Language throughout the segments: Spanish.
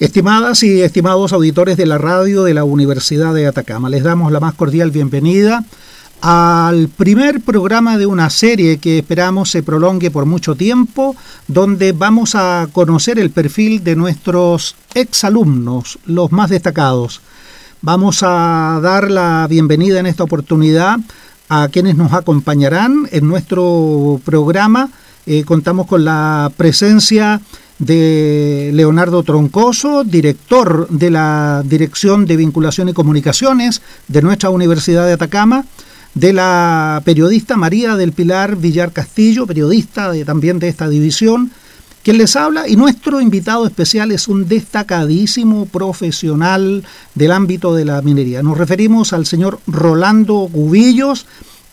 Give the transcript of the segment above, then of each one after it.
Estimadas y estimados auditores de la radio de la Universidad de Atacama, les damos la más cordial bienvenida al primer programa de una serie que esperamos se prolongue por mucho tiempo, donde vamos a conocer el perfil de nuestros exalumnos, los más destacados. Vamos a dar la bienvenida en esta oportunidad a quienes nos acompañarán en nuestro programa. Eh, contamos con la presencia de Leonardo Troncoso, director de la Dirección de Vinculación y Comunicaciones de nuestra Universidad de Atacama, de la periodista María del Pilar Villar Castillo, periodista también de esta división, quien les habla, y nuestro invitado especial es un destacadísimo profesional del ámbito de la minería. Nos referimos al señor Rolando Cubillos,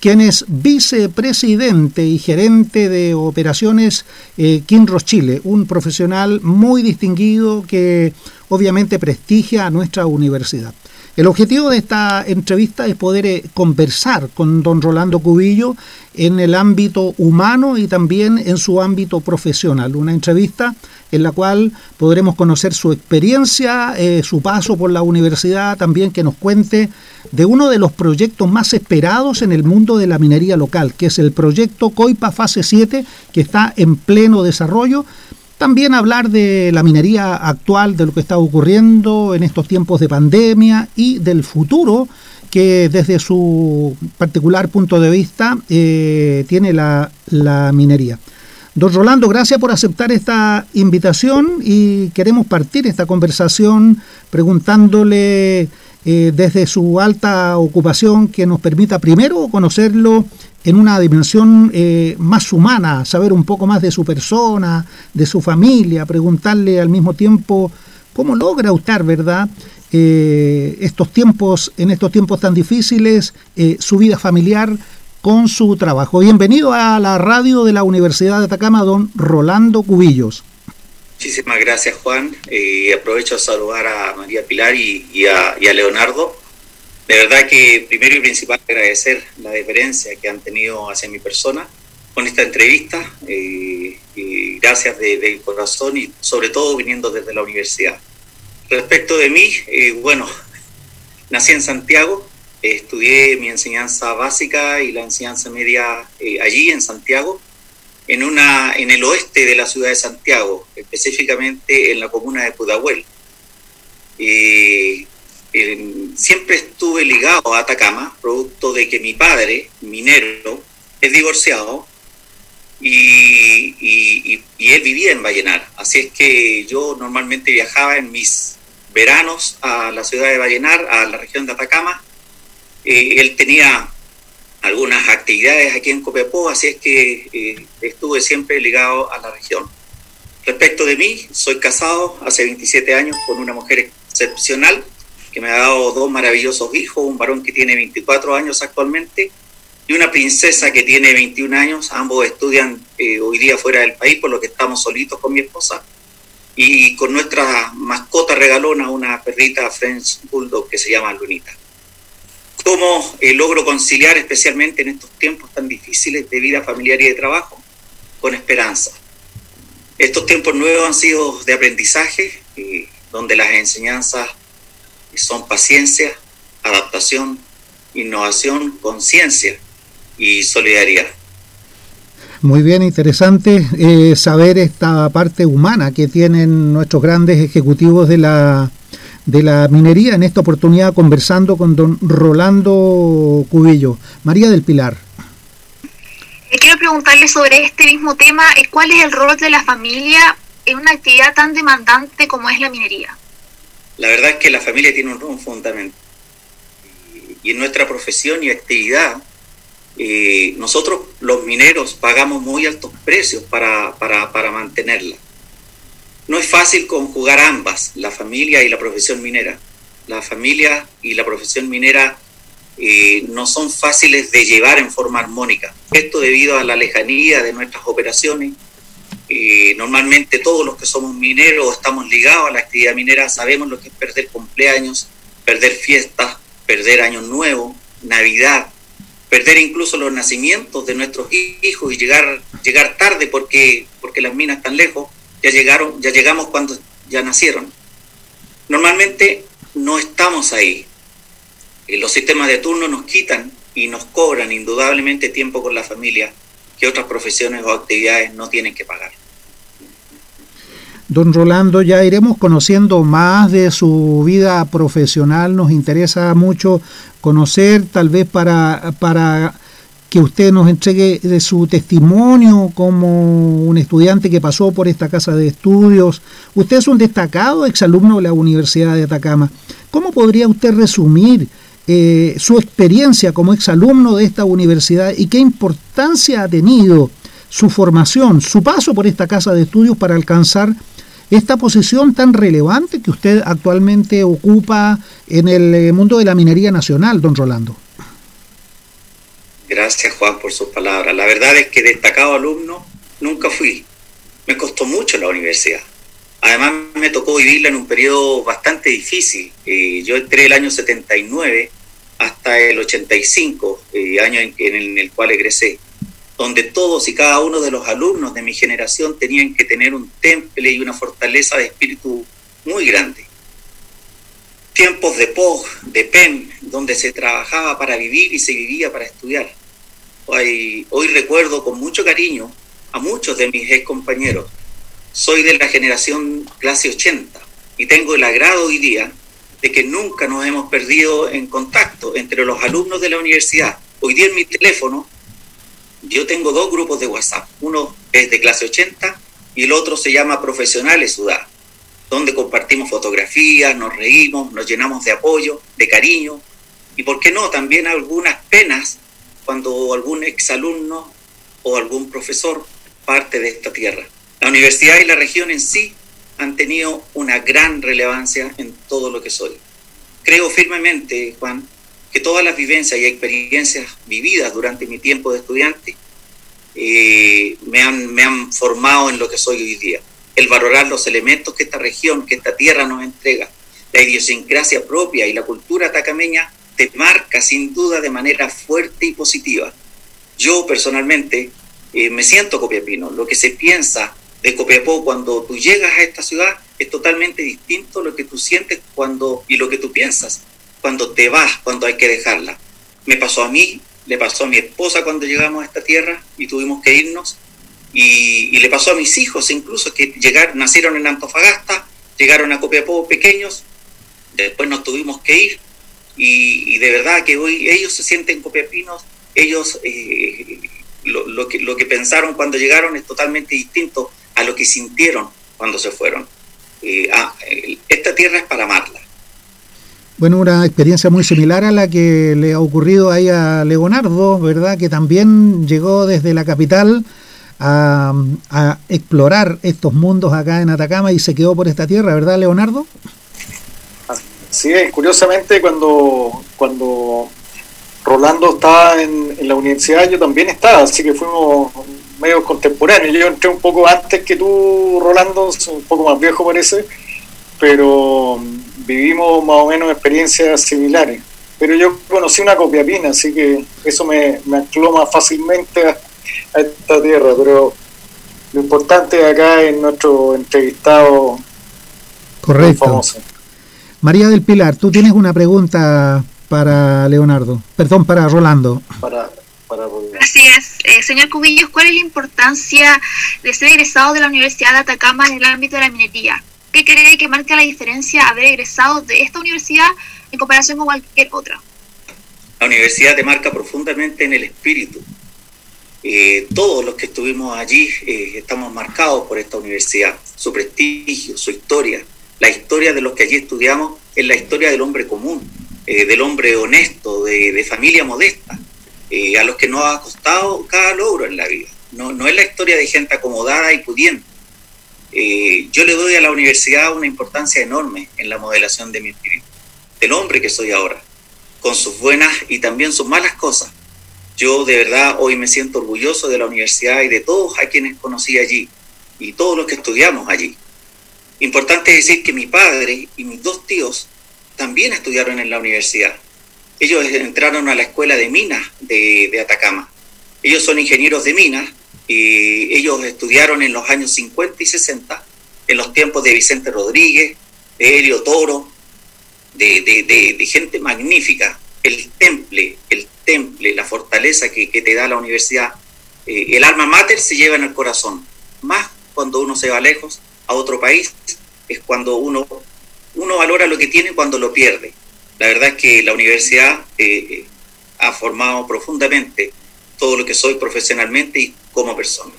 quien es vicepresidente y gerente de operaciones eh, Kinross Chile, un profesional muy distinguido que obviamente prestigia a nuestra universidad. El objetivo de esta entrevista es poder eh, conversar con don Rolando Cubillo en el ámbito humano y también en su ámbito profesional. Una entrevista en la cual podremos conocer su experiencia, eh, su paso por la universidad, también que nos cuente de uno de los proyectos más esperados en el mundo de la minería local, que es el proyecto COIPA Fase 7, que está en pleno desarrollo también hablar de la minería actual, de lo que está ocurriendo en estos tiempos de pandemia y del futuro que desde su particular punto de vista eh, tiene la, minería. Don Rolando, gracias por aceptar esta invitación y queremos partir esta conversación preguntándole eh, desde su alta ocupación que nos permita primero conocerlo en una dimensión eh, más humana, saber un poco más de su persona, de su familia, preguntarle al mismo tiempo cómo logra usted, ¿verdad? Eh, estos tiempos, en estos tiempos tan difíciles, su vida familiar con su trabajo. Bienvenido a la radio de la Universidad de Atacama, don Rolando Cubillos. Muchísimas gracias, Juan. aprovecho a saludar a María Pilar y, a, Leonardo. De verdad que primero y principal agradecer la deferencia que han tenido hacia mi persona con esta entrevista. y gracias de, corazón y sobre todo viniendo desde la universidad. Respecto de mí, eh, bueno, nací en Santiago, estudié mi enseñanza básica y la enseñanza media eh, allí en Santiago en, una, en el oeste de la ciudad de Santiago, específicamente en la comuna de Pudahuel. Siempre estuve ligado a Atacama, producto de que mi padre, minero, es divorciado y, y, él vivía en Vallenar. Así es que yo normalmente viajaba en mis veranos a la ciudad de Vallenar, a la región de Atacama. Eh, él tenía algunas actividades aquí en Copiapó, así es que eh, estuve siempre ligado a la región. Respecto de mí, soy casado hace 27 años con una mujer excepcional que me ha dado dos maravillosos hijos, un varón que tiene 24 años actualmente y una princesa que tiene 21 años. Ambos estudian eh, hoy día fuera del país, por lo que estamos solitos con mi esposa. Y con nuestra mascota regalona, una perrita French Bulldog que se llama Lunita cómo eh, logro conciliar, especialmente en estos tiempos tan difíciles de vida familiar y de trabajo, con esperanza. Estos tiempos nuevos han sido de aprendizaje, eh, donde las enseñanzas son paciencia, adaptación, innovación, conciencia y solidaridad. Muy bien, interesante eh, saber esta parte humana que tienen nuestros grandes ejecutivos de la de la minería, en esta oportunidad conversando con don Rolando Cubillo. María del Pilar. Eh, quiero preguntarle sobre este mismo tema, eh, ¿cuál es el rol de la familia en una actividad tan demandante como es la minería? La verdad es que la familia tiene un rol fundamental. Y en nuestra profesión y actividad, eh, nosotros los mineros pagamos muy altos precios para, para, para mantenerla. No es fácil conjugar ambas, la familia y la profesión minera. La familia y la profesión minera eh, no son fáciles de llevar en forma armónica. Esto debido a la lejanía de nuestras operaciones. Eh, normalmente todos los que somos mineros estamos ligados a la actividad minera, sabemos lo que es perder cumpleaños, perder fiestas, perder año nuevo, Navidad, perder incluso los nacimientos de nuestros hijos y llegar, llegar tarde porque, porque las minas están lejos ya llegaron, ya llegamos cuando ya nacieron. Normalmente no estamos ahí. Los sistemas de turno nos quitan y nos cobran indudablemente tiempo con la familia que otras profesiones o actividades no tienen que pagar. Don Rolando, ya iremos conociendo más de su vida profesional. Nos interesa mucho conocer, tal vez para, para que usted nos entregue de su testimonio como un estudiante que pasó por esta casa de estudios. Usted es un destacado exalumno de la Universidad de Atacama. ¿Cómo podría usted resumir eh, su experiencia como exalumno de esta universidad y qué importancia ha tenido su formación, su paso por esta casa de estudios para alcanzar esta posición tan relevante que usted actualmente ocupa en el eh, mundo de la minería nacional, don Rolando. Gracias Juan por sus palabras. La verdad es que destacado alumno nunca fui. Me costó mucho la universidad. Además me tocó vivirla en un periodo bastante difícil. Eh, yo entré el año 79 hasta el 85, eh, año en, en el cual egresé donde todos y cada uno de los alumnos de mi generación tenían que tener un temple y una fortaleza de espíritu muy grande. Tiempos de POG, de PEN, donde se trabajaba para vivir y se vivía para estudiar. Hoy, hoy recuerdo con mucho cariño a muchos de mis ex compañeros. Soy de la generación clase 80 y tengo el agrado hoy día de que nunca nos hemos perdido en contacto entre los alumnos de la universidad. Hoy día en mi teléfono yo tengo dos grupos de WhatsApp. Uno es de clase 80 y el otro se llama Profesionales Sudá, donde compartimos fotografías, nos reímos, nos llenamos de apoyo, de cariño y, ¿por qué no?, también algunas penas cuando algún exalumno o algún profesor parte de esta tierra. La universidad y la región en sí han tenido una gran relevancia en todo lo que soy. Creo firmemente, Juan, que todas las vivencias y experiencias vividas durante mi tiempo de estudiante eh, me, han, me han formado en lo que soy hoy día. El valorar los elementos que esta región, que esta tierra nos entrega, la idiosincrasia propia y la cultura tacameña te marca sin duda de manera fuerte y positiva. Yo personalmente eh, me siento copiapino. Lo que se piensa de Copiapó cuando tú llegas a esta ciudad es totalmente distinto lo que tú sientes cuando y lo que tú piensas cuando te vas, cuando hay que dejarla. Me pasó a mí, le pasó a mi esposa cuando llegamos a esta tierra y tuvimos que irnos, y, le pasó a mis hijos incluso que llegaron, nacieron en Antofagasta, llegaron a Copiapó pequeños, después nos tuvimos que ir, y, de verdad que hoy ellos se sienten copiapinos, ellos eh, lo, que, lo que pensaron cuando llegaron es totalmente distinto a lo que sintieron cuando se fueron. Eh, ah, esta tierra es para amarla bueno, una experiencia muy similar a la que le ha ocurrido ahí a Leonardo, ¿verdad? Que también llegó desde la capital a, explorar estos mundos acá en Atacama y se quedó por esta tierra, ¿verdad, Leonardo? Sí, curiosamente cuando, cuando Rolando estaba en, en, la universidad yo también estaba, así que fuimos medio contemporáneos. Yo entré un poco antes que tú, Rolando, un poco más viejo parece, pero vivimos más o menos experiencias similares. Pero yo conocí una copiapina, así que eso me, me ancló más fácilmente a, esta tierra. Pero lo importante acá es nuestro entrevistado Correcto. famoso. María del Pilar, tú tienes una pregunta para Leonardo, perdón, para Rolando. Para, Así es. Eh, señor Cubillos, ¿cuál es la importancia de ser egresado de la Universidad de Atacama en el ámbito de la minería? ¿Qué cree que marca la diferencia haber egresado de esta universidad en comparación con cualquier otra? La universidad te marca profundamente en el espíritu. Eh, todos los que estuvimos allí eh, estamos marcados por esta universidad, su prestigio, su historia. La historia de los que allí estudiamos es la historia del hombre común, del hombre honesto, de, familia modesta, a los que nos ha costado cada logro en la vida. No, no es la historia de gente acomodada y pudiente eh, yo le doy a la universidad una importancia enorme en la modelación de mi espíritu, del hombre que soy ahora, con sus buenas y también sus malas cosas. Yo de verdad hoy me siento orgulloso de la universidad y de todos a quienes conocí allí y todos los que estudiamos allí. Importante decir que mi padre y mis dos tíos también estudiaron en la universidad. Ellos entraron a la escuela de minas de, Atacama. Ellos son ingenieros de minas ellos estudiaron en los años 50 y 60, en los tiempos de Vicente Rodríguez, de Helio Toro, de, gente magnífica, el temple, el temple, la fortaleza que, te da la universidad, eh, el alma mater se lleva en el corazón, más cuando uno se va lejos a otro país, es cuando uno, uno valora lo que tiene cuando lo pierde. La verdad es que la universidad eh, ha formado profundamente todo lo que soy profesionalmente y como persona.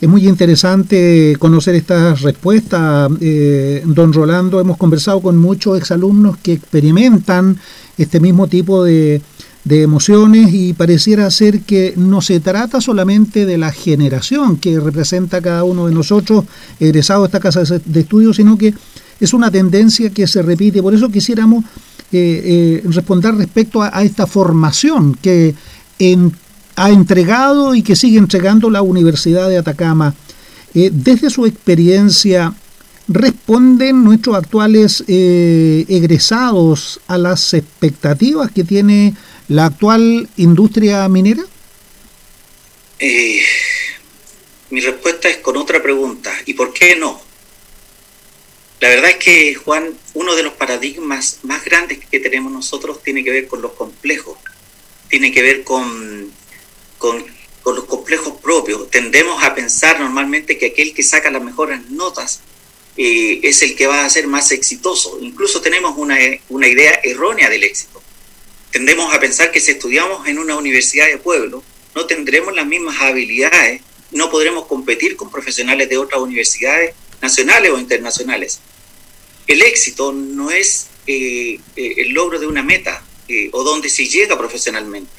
Es muy interesante conocer estas respuestas, eh, don Rolando. Hemos conversado con muchos exalumnos que experimentan este mismo tipo de, emociones y pareciera ser que no se trata solamente de la generación que representa cada uno de nosotros egresado a esta casa de estudios, sino que es una tendencia que se repite. Por eso quisiéramos eh, eh, responder respecto a, esta formación que ha entregado y que sigue entregando la Universidad de Atacama. Eh, desde su experiencia, ¿responden nuestros actuales egresados a las expectativas que tiene la actual industria minera? Mi respuesta es con otra pregunta. ¿Y por qué no? La verdad es que, Juan, uno de los paradigmas más grandes que tenemos nosotros tiene que ver con los complejos, tiene que ver con con, los complejos propios. Tendemos a pensar normalmente que aquel que saca las mejores notas eh, es el que va a ser más exitoso. Incluso tenemos una, una idea errónea del éxito. Tendemos a pensar que si estudiamos en una universidad de pueblo, no tendremos las mismas habilidades, no podremos competir con profesionales de otras universidades nacionales o internacionales. El éxito no es eh, eh, el logro de una meta o donde se llega profesionalmente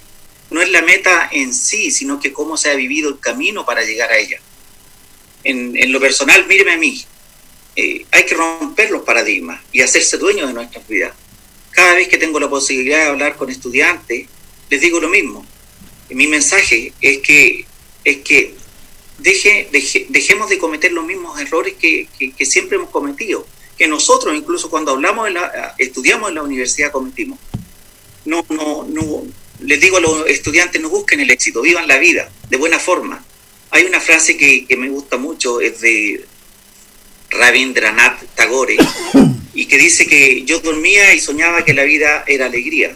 no es la meta en sí, sino que cómo se ha vivido el camino para llegar a ella. En, lo personal, míreme a mí, eh, hay que romper los paradigmas y hacerse dueño de nuestras vidas. Cada vez que tengo la posibilidad de hablar con estudiantes, les digo lo mismo. Mi mensaje es que, es que deje, dejemos de cometer los mismos errores que, siempre hemos cometido, que nosotros incluso cuando hablamos estudiamos en la universidad cometimos. No, no, no, les digo a los estudiantes, no busquen el éxito, vivan la vida de buena forma. Hay una frase que, me gusta mucho, es de Rabindranath Tagore, y que dice que yo dormía y soñaba que la vida era alegría.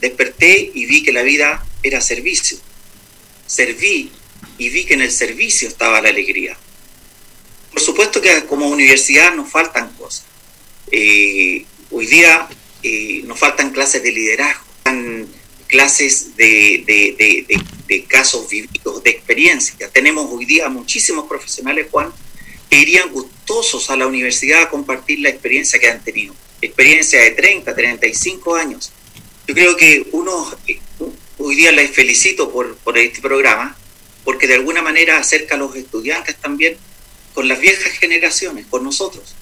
Desperté y vi que la vida era servicio. Serví y vi que en el servicio estaba la alegría. Por supuesto que como universidad nos faltan cosas. Eh, hoy día eh, nos faltan clases de liderazgo, clases de, casos vividos, de experiencias. Tenemos hoy día muchísimos profesionales, Juan, que irían gustosos a la universidad a compartir la experiencia que han tenido. Experiencia de 30, 35 años. Yo creo que uno, hoy día les felicito por, por este programa, porque de alguna manera acerca a los estudiantes también con las viejas generaciones, con nosotros.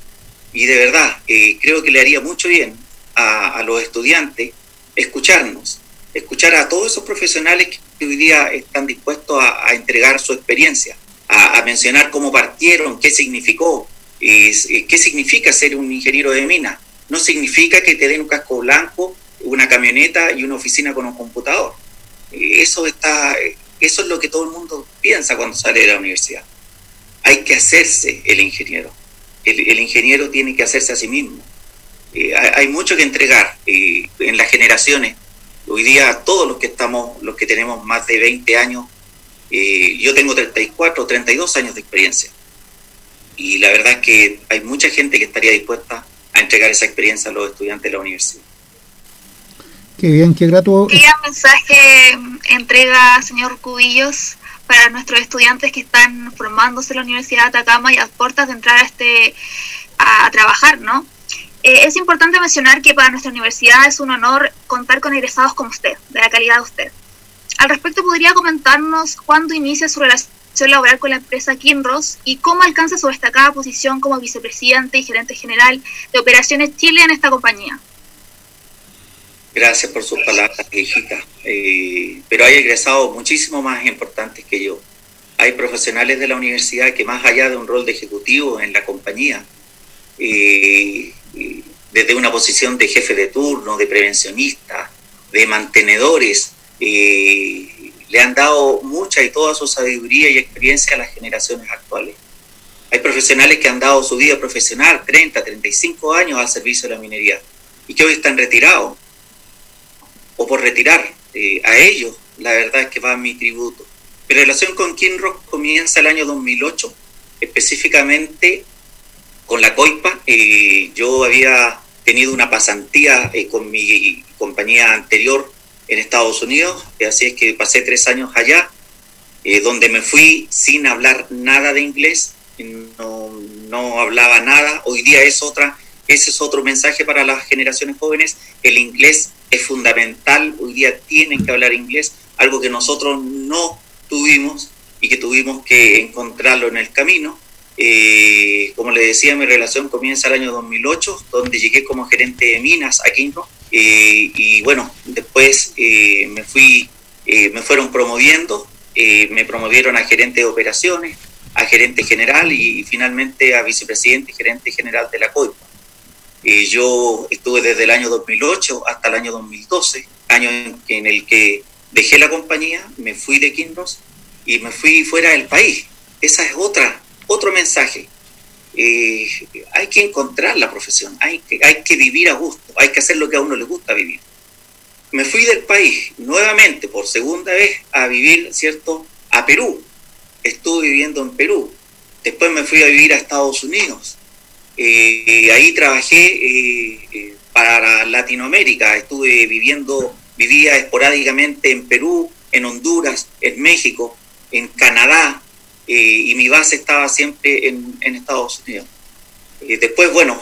Y de verdad, eh, creo que le haría mucho bien a, a los estudiantes escucharnos, escuchar a todos esos profesionales que hoy día están dispuestos a, entregar su experiencia, a, mencionar cómo partieron, qué significó, qué significa ser un ingeniero de mina. No significa que te den un casco blanco, una camioneta y una oficina con un computador. Eso, está, eso es lo que todo el mundo piensa cuando sale de la universidad. Hay que hacerse el ingeniero. El, ingeniero tiene que hacerse a sí mismo. Eh, hay, mucho que entregar eh, en las generaciones Hoy día todos los que estamos, los que tenemos más de 20 años, eh, yo tengo 34 o 32 años de experiencia. Y la verdad es que hay mucha gente que estaría dispuesta a entregar esa experiencia a los estudiantes de la universidad. Qué bien, qué grato. ¿Qué mensaje entrega, señor Cubillos, para nuestros estudiantes que están formándose en la Universidad de Atacama y a puertas de entrar a, este, a trabajar, ¿no? Eh, es importante mencionar que para nuestra universidad es un honor contar con egresados como usted, de la calidad de usted. Al respecto, ¿podría comentarnos cuándo inicia su relación laboral con la empresa Kinross y cómo alcanza su destacada posición como vicepresidente y gerente general de Operaciones Chile en esta compañía? Gracias por sus palabras, hijita. Eh, pero hay egresados muchísimo más importantes que yo. Hay profesionales de la universidad que más allá de un rol de ejecutivo en la compañía, eh, desde una posición de jefe de turno, de prevencionista, de mantenedores, eh, le han dado mucha y toda su sabiduría y experiencia a las generaciones actuales. Hay profesionales que han dado su vida profesional, 30, 35 años al servicio de la minería, y que hoy están retirados, o por retirar. Eh, a ellos, la verdad es que va mi tributo. Mi relación con Kinrock comienza el año 2008, específicamente con la COIPA. Eh, yo había tenido una pasantía eh, con mi compañía anterior en Estados Unidos, así es que pasé tres años allá, donde me fui sin hablar nada de inglés, no, no hablaba nada. Hoy día es otra, ese es otro mensaje para las generaciones jóvenes. El inglés es fundamental, hoy día tienen que hablar inglés, algo que nosotros no tuvimos y que tuvimos que encontrarlo en el camino. Eh, como le decía, mi relación comienza el año 2008, donde llegué como gerente de minas a Quinto. Eh, y bueno, después eh, me fui, me fueron promoviendo, me promovieron a gerente de operaciones, a gerente general y, finalmente a vicepresidente y gerente general de la COIPA. Yo estuve desde el año 2008 hasta el año 2012, año en, el que dejé la compañía, me fui de Kinross y me fui fuera del país. Esa es otra, otro mensaje. Eh, hay que encontrar la profesión, hay que, hay que vivir a gusto, hay que hacer lo que a uno le gusta vivir. Me fui del país nuevamente por segunda vez a vivir, ¿cierto?, a Perú, estuve viviendo en Perú. Después me fui a vivir a Estados Unidos. Eh, ahí trabajé eh, eh, para Latinoamérica. Estuve viviendo, vivía esporádicamente en Perú, en Honduras, en México, en Canadá, y mi base estaba siempre en Estados Unidos. después, bueno,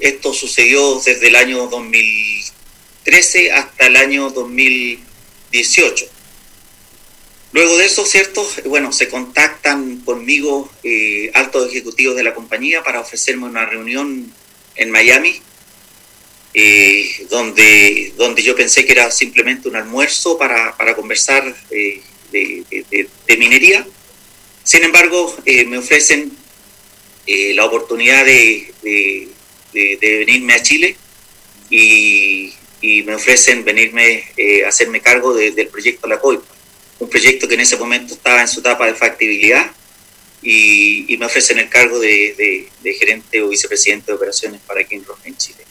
esto sucedió desde el año 2013 hasta el año 2018 Luego de eso, ¿cierto? Bueno, se contactan conmigo eh, altos ejecutivos de la compañía para ofrecerme una reunión en Miami, eh, donde, donde yo pensé que era simplemente un almuerzo para, conversar eh, de, minería. Sin embargo, me ofrecen la oportunidad de, venirme a Chile y, me ofrecen venirme a hacerme cargo del proyecto La COIPA un proyecto que en ese momento estaba en su etapa de factibilidad y, me ofrecen el cargo de, gerente o vicepresidente de operaciones para Kinross en Chile.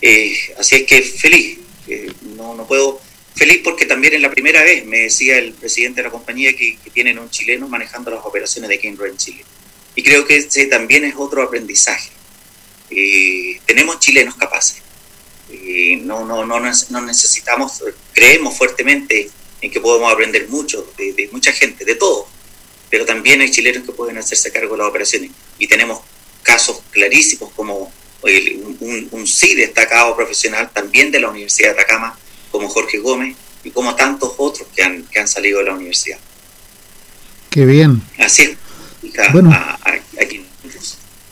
Eh, así es que feliz, eh, no, no puedo, feliz porque también en la primera vez me decía el presidente de la compañía que, tienen un chileno manejando las operaciones de Kinross en Chile. Y creo que ese también es otro aprendizaje. Eh, tenemos chilenos capaces. no, no, no, no necesitamos, creemos fuertemente en que podemos aprender mucho de, mucha gente, de todo, pero también hay chilenos que pueden hacerse cargo de las operaciones y tenemos casos clarísimos como un, un, sí destacado profesional también de la Universidad de Atacama, como Jorge Gómez y como tantos otros que han, que han salido de la universidad. Qué bien. Así es. Bueno,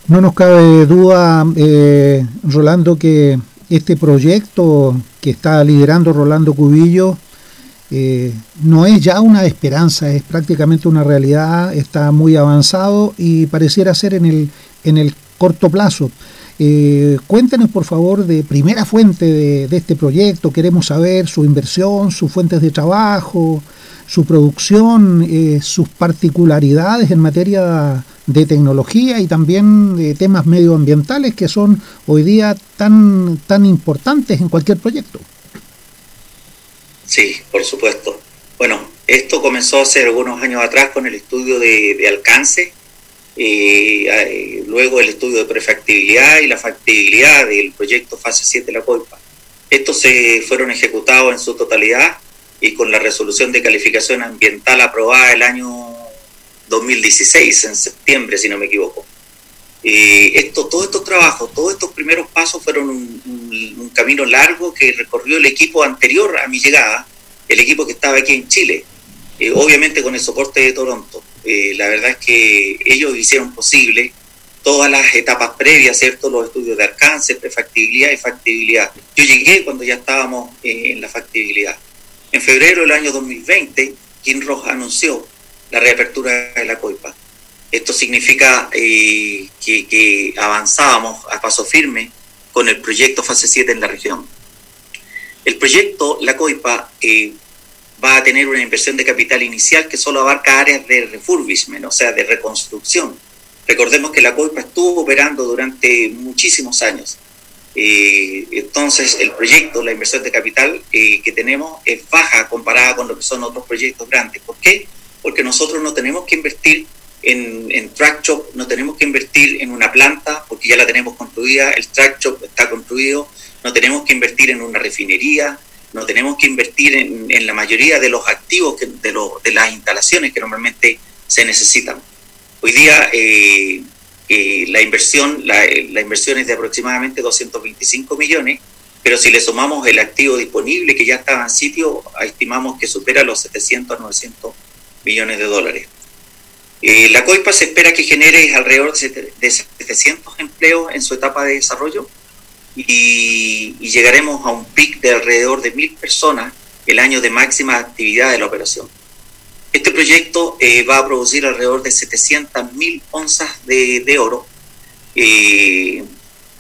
no nos cabe duda, eh, Rolando, que este proyecto que está liderando Rolando Cubillo eh, no es ya una esperanza, es prácticamente una realidad, está muy avanzado y pareciera ser en el, en el corto plazo. Eh, cuéntenos por favor de primera fuente de, este proyecto, queremos saber su inversión, sus fuentes de trabajo, su producción, eh, sus particularidades en materia de tecnología y también de temas medioambientales que son hoy día tan, tan importantes en cualquier proyecto. Sí, por supuesto. Bueno, esto comenzó hace algunos años atrás con el estudio de, alcance, eh, luego el estudio de prefactibilidad y la factibilidad del proyecto fase 7 de la COIPA. Estos se fueron ejecutados en su totalidad y con la resolución de calificación ambiental aprobada el año 2016, en septiembre, si no me equivoco. Eh, esto, todos estos trabajos, todos estos primeros pasos fueron un, camino largo que recorrió el equipo anterior a mi llegada, el equipo que estaba aquí en Chile, eh, obviamente con el soporte de Toronto. Eh, la verdad es que ellos hicieron posible todas las etapas previas, ¿cierto? Los estudios de alcance, prefactibilidad y factibilidad. Yo llegué cuando ya estábamos en la factibilidad. En febrero del año 2020, Kinross anunció la reapertura de la COIPA. Esto significa eh, que, avanzábamos a paso firme con el proyecto fase 7 en la región. El proyecto, la COIPA, eh, va a tener una inversión de capital inicial que solo abarca áreas de refurbishment, o sea, de reconstrucción. Recordemos que la COIPA estuvo operando durante muchísimos años. Eh, entonces, el proyecto, la inversión de capital eh, que tenemos es baja comparada con lo que son otros proyectos grandes. ¿Por qué? Porque nosotros no tenemos que invertir en, en track shop, no tenemos que invertir en una planta porque ya la tenemos construida, el track shop está construido, no tenemos que invertir en una refinería, no tenemos que invertir en, la mayoría de los activos de, de las instalaciones que normalmente se necesitan. Hoy día eh, eh, la inversión la, la, inversión es de aproximadamente 225 millones, pero si le sumamos el activo disponible que ya estaba en sitio, estimamos que supera los 700 900 millones de dólares. Eh, la COIPA se espera que genere alrededor de 700 empleos en su etapa de desarrollo y, llegaremos a un pic de alrededor de mil personas el año de máxima actividad de la operación. Este proyecto eh, va a producir alrededor de 700 mil onzas de, oro. Eh,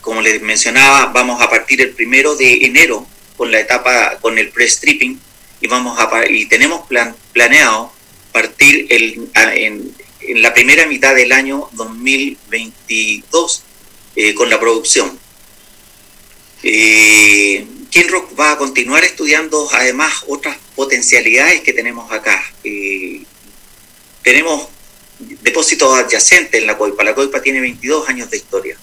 como les mencionaba, vamos a partir el primero de enero con la etapa, con el pre-stripping y, vamos a, y tenemos plan, planeado partir el, en, en, la primera mitad del año 2022 eh, con la producción. Eh, Kinrock va a continuar estudiando además otras potencialidades que tenemos acá. Eh, tenemos depósitos adyacentes en la COIPA. La COIPA tiene 22 años de historia.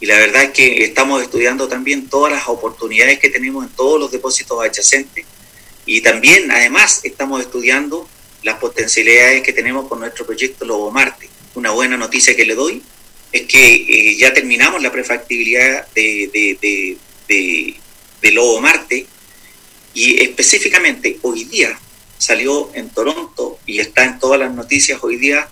Y la verdad es que estamos estudiando también todas las oportunidades que tenemos en todos los depósitos adyacentes. Y también, además, estamos estudiando las potencialidades que tenemos con nuestro proyecto Lobo Marte. Una buena noticia que le doy es que eh, ya terminamos la prefactibilidad de, de Lobo Marte y específicamente hoy día salió en Toronto y está en todas las noticias hoy día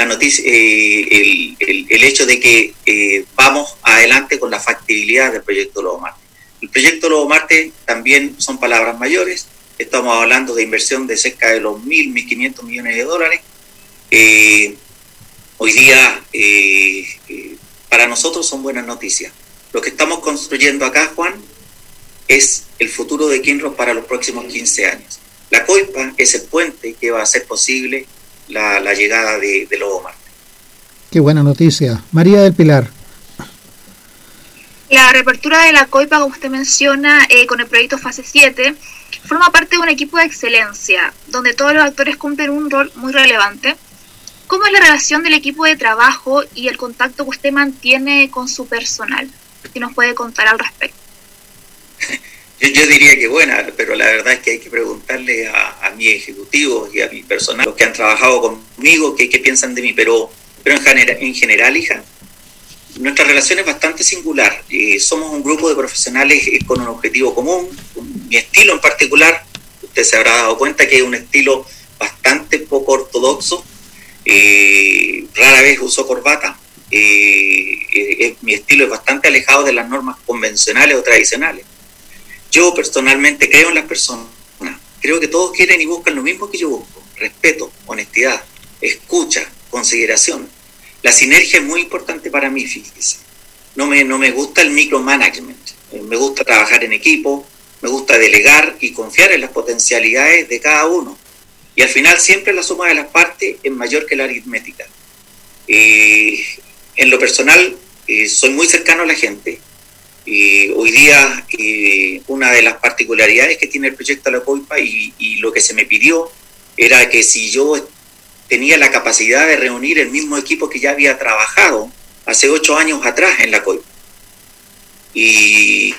la noticia, eh, el, hecho de que eh, vamos adelante con la factibilidad del proyecto Lobo Marte. El proyecto Lobo Marte también son palabras mayores, estamos hablando de inversión de cerca de los mil, mil quinientos millones de dólares. Eh, hoy día para nosotros son buenas noticias. Lo que estamos construyendo acá, Juan, es el futuro de Kinross para los próximos 15 años. La COIPA es el puente que va a hacer posible la, llegada de, Lobo Marte. Qué buena noticia. María del Pilar. La reapertura de la COIPA, como usted menciona, eh, con el proyecto Fase 7, forma parte de un equipo de excelencia, donde todos los actores cumplen un rol muy relevante. ¿Cómo es la relación del equipo de trabajo y el contacto que usted mantiene con su personal? Si nos puede contar al respecto. Yo, diría que buena, pero la verdad es que hay que preguntarle a, a mis ejecutivos y a mi personal, los que han trabajado conmigo, qué, piensan de mí. Pero, pero en, general, en general, hija, nuestra relación es bastante singular. Eh, somos un grupo de profesionales eh, con un objetivo común. Mi estilo en particular, usted se habrá dado cuenta que es un estilo bastante poco ortodoxo. Eh, rara vez uso corbata. mi estilo es bastante alejado de las normas convencionales o tradicionales. Yo personalmente creo en las personas. Creo que todos quieren y buscan lo mismo que yo busco. Respeto, honestidad, escucha, consideración. La sinergia es muy importante para mí, fíjese. No me, no me gusta el micromanagement. Eh, me gusta trabajar en equipo, me gusta delegar y confiar en las potencialidades de cada uno. Y al final siempre la suma de las partes es mayor que la aritmética. Eh, en lo personal, eh, soy muy cercano a la gente hoy día una de las particularidades que tiene el proyecto La Coipa y, lo que se me pidió era que si yo tenía la capacidad de reunir el mismo equipo que ya había trabajado hace ocho años atrás en la COIPA. Y,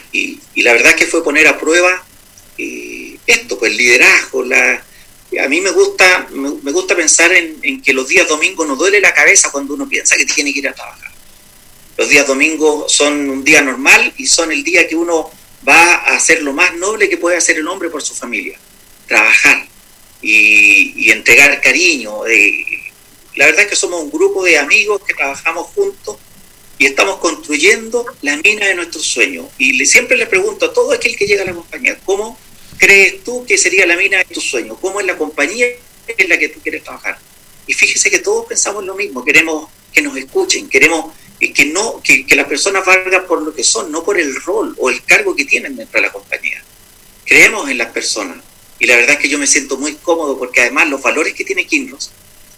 la verdad que fue poner a prueba eh, esto, pues el liderazgo, la, a mí me gusta, me, gusta pensar en, en, que los días domingos no duele la cabeza cuando uno piensa que tiene que ir a trabajar. Los días domingos son un día normal y son el día que uno va a hacer lo más noble que puede hacer el hombre por su familia, trabajar y, entregar cariño. Eh, la verdad es que somos un grupo de amigos que trabajamos juntos y estamos construyendo la mina de nuestros sueños. Y siempre le pregunto a todo aquel que llega a la compañía, ¿cómo crees tú que sería la mina de tus sueños? ¿Cómo es la compañía en la que tú quieres trabajar? Y fíjese que todos pensamos lo mismo, queremos que nos escuchen, queremos que, no, que, las personas valgan por lo que son, no por el rol o el cargo que tienen dentro de la compañía. Creemos en las personas. Y la verdad es que yo me siento muy cómodo porque además los valores que tiene Kinross,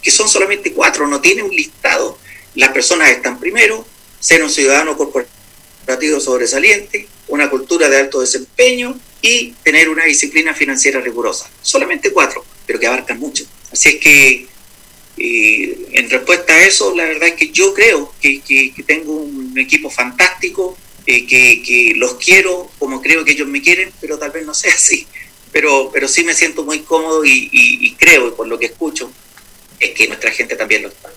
que son solamente cuatro, no tiene un listado, las personas están primero, ser un ciudadano corporativo sobresaliente, una cultura de alto desempeño y tener una disciplina financiera rigurosa. Solamente cuatro, pero que abarcan mucho. Así es que en respuesta a eso, la verdad es que yo creo que, tengo un equipo fantástico, eh, que, los quiero como creo que ellos me quieren, pero tal vez no sea así. Pero, pero sí me siento muy cómodo y, y creo, por lo que escucho, es que nuestra gente también lo está.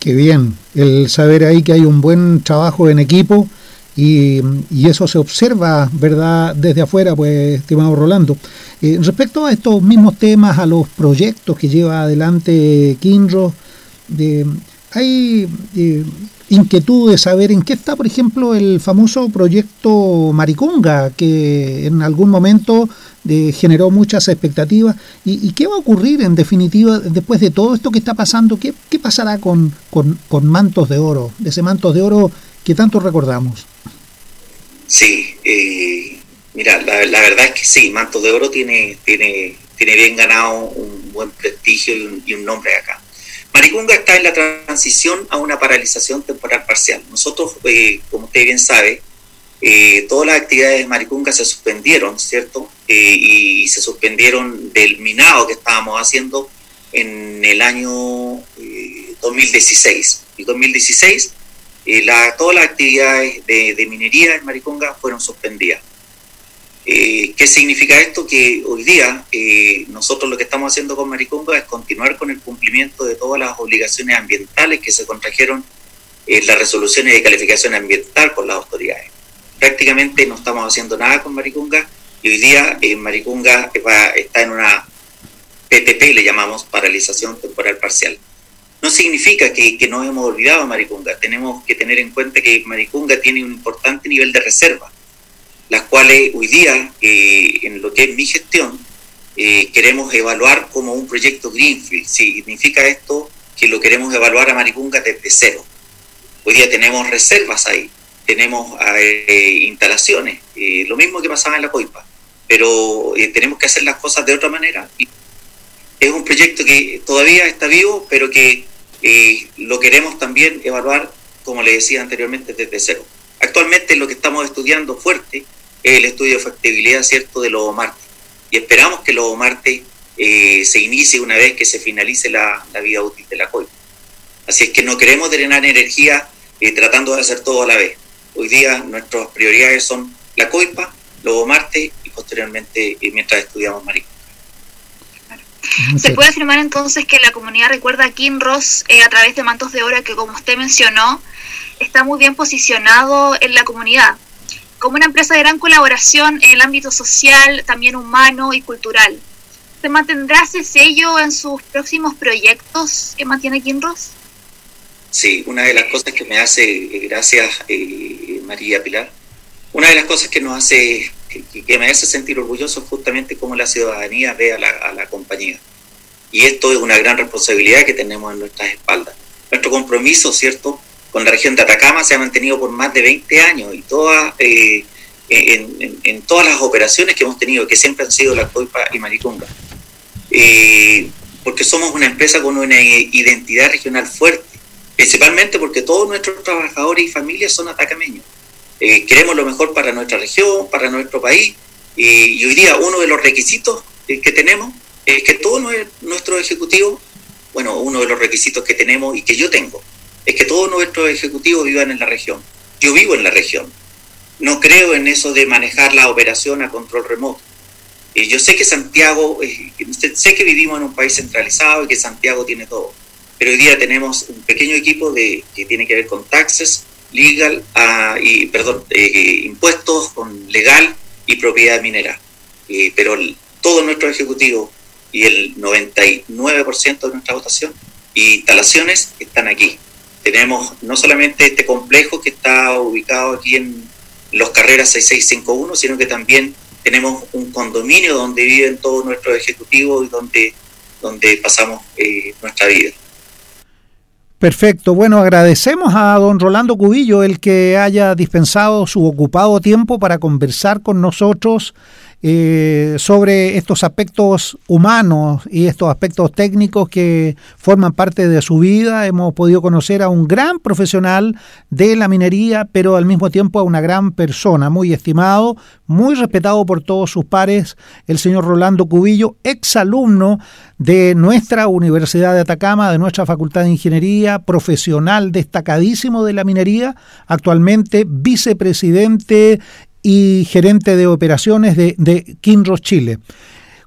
Qué bien, el saber ahí que hay un buen trabajo en equipo y, eso se observa, ¿verdad?, desde afuera, pues, estimado Rolando. Eh, respecto a estos mismos temas, a los proyectos que lleva adelante Kinro, hay eh, inquietud de saber en qué está, por ejemplo, el famoso proyecto Maricunga, que en algún momento eh, generó muchas expectativas. ¿Y, qué va a ocurrir en definitiva después de todo esto que está pasando? ¿Qué, pasará con, con, con Mantos de Oro, de ese Mantos de Oro que tanto recordamos? Sí, eh, mira, la, verdad es que sí, Manto de Oro tiene, tiene, tiene bien ganado un buen prestigio y un, nombre acá. Maricunga está en la transición a una paralización temporal parcial. Nosotros, eh, como usted bien sabe, eh, todas las actividades de Maricunga se suspendieron, ¿cierto? y se suspendieron del minado que estábamos haciendo en el año 2016. Y 2016 eh, todas las actividades de, minería en Mariconga fueron suspendidas. Eh, ¿Qué significa esto? Que hoy día eh, nosotros lo que estamos haciendo con Mariconga es continuar con el cumplimiento de todas las obligaciones ambientales que se contrajeron en las resoluciones de calificación ambiental por las autoridades. Prácticamente no estamos haciendo nada con Maricunga y hoy día en Maricunga está en una PTP, le llamamos paralización temporal parcial. No significa que, que nos hemos olvidado de Maricunga. Tenemos que tener en cuenta que Maricunga tiene un importante nivel de reserva, las cuales hoy día, eh, en lo que es mi gestión, eh, queremos evaluar como un proyecto Greenfield. Significa esto que lo queremos evaluar a Maricunga desde cero. Hoy día tenemos reservas ahí, tenemos eh, instalaciones, lo mismo que pasaba en la COIPA, pero tenemos que hacer las cosas de otra manera. Es un proyecto que todavía está vivo, pero que eh, lo queremos también evaluar, como le decía anteriormente, desde cero. Actualmente lo que estamos estudiando fuerte el estudio de factibilidad cierto de Lobo Marte. Y esperamos que Lobo Marte eh, se inicie una vez que se finalice la, vida útil de la COI. Así es que no queremos drenar energía eh, tratando de hacer todo a la vez. Hoy día nuestras prioridades son la COIPA, Lobo Marte y posteriormente mientras estudiamos Marico. Se puede afirmar entonces que la comunidad recuerda a Kinross eh, a través de Mantos de Oro que, como usted mencionó, está muy bien posicionado en la comunidad, como una empresa de gran colaboración en el ámbito social, también humano y cultural. ¿Se mantendrá ese sello en sus próximos proyectos que mantiene Kinross? Sí, una de las cosas que me hace, eh, gracias eh, María Pilar, una de las cosas que nos hace que, me hace sentir orgulloso justamente cómo la ciudadanía ve a la, compañía. Y esto es una gran responsabilidad que tenemos en nuestras espaldas. Nuestro compromiso, ¿cierto?, con la región de Atacama se ha mantenido por más de 20 años y todas, eh, en, todas las operaciones que hemos tenido, que siempre han sido la COIPA y Maricunga. Eh, porque somos una empresa con una identidad regional fuerte, principalmente porque todos nuestros trabajadores y familias son atacameños. Eh, queremos lo mejor para nuestra región, para nuestro país, y hoy día uno de los requisitos que tenemos es que todo nuestro ejecutivo, bueno, uno de los requisitos que tenemos y que yo tengo, es que todos nuestros ejecutivos vivan en la región. Yo vivo en la región. No creo en eso de manejar la operación a control remoto. Eh, yo sé que Santiago, sé que vivimos en un país centralizado y que Santiago tiene todo, pero hoy día tenemos un pequeño equipo de, que tiene que ver con taxes, legal ah, perdón eh, impuestos con legal y propiedad minera eh, pero todo nuestro ejecutivo y el 99% de nuestra votación y instalaciones están aquí tenemos no solamente este complejo que está ubicado aquí en los carreras 6651 sino que también tenemos un condominio donde viven todos nuestros ejecutivos y donde donde pasamos eh, nuestra vida Perfecto. Bueno, agradecemos a don Rolando Cubillo el que haya dispensado su ocupado tiempo para conversar con nosotros eh, sobre estos aspectos humanos y estos aspectos técnicos que forman parte de su vida. Hemos podido conocer a un gran profesional de la minería, pero al mismo tiempo a una gran persona, muy estimado, muy respetado por todos sus pares, el señor Rolando Cubillo, exalumno de nuestra Universidad de Atacama, de nuestra Facultad de Ingeniería, profesional destacadísimo de la minería, actualmente vicepresidente y gerente de operaciones de, de Kinross Chile.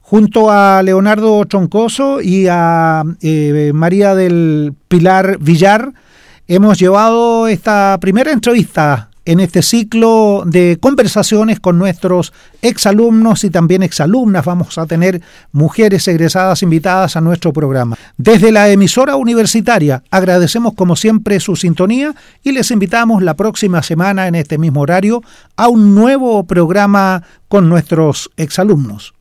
Junto a Leonardo Troncoso y a eh, María del Pilar Villar, hemos llevado esta primera entrevista en este ciclo de conversaciones con nuestros exalumnos y también exalumnas. Vamos a tener mujeres egresadas invitadas a nuestro programa. Desde la emisora universitaria agradecemos como siempre su sintonía y les invitamos la próxima semana en este mismo horario a un nuevo programa con nuestros exalumnos.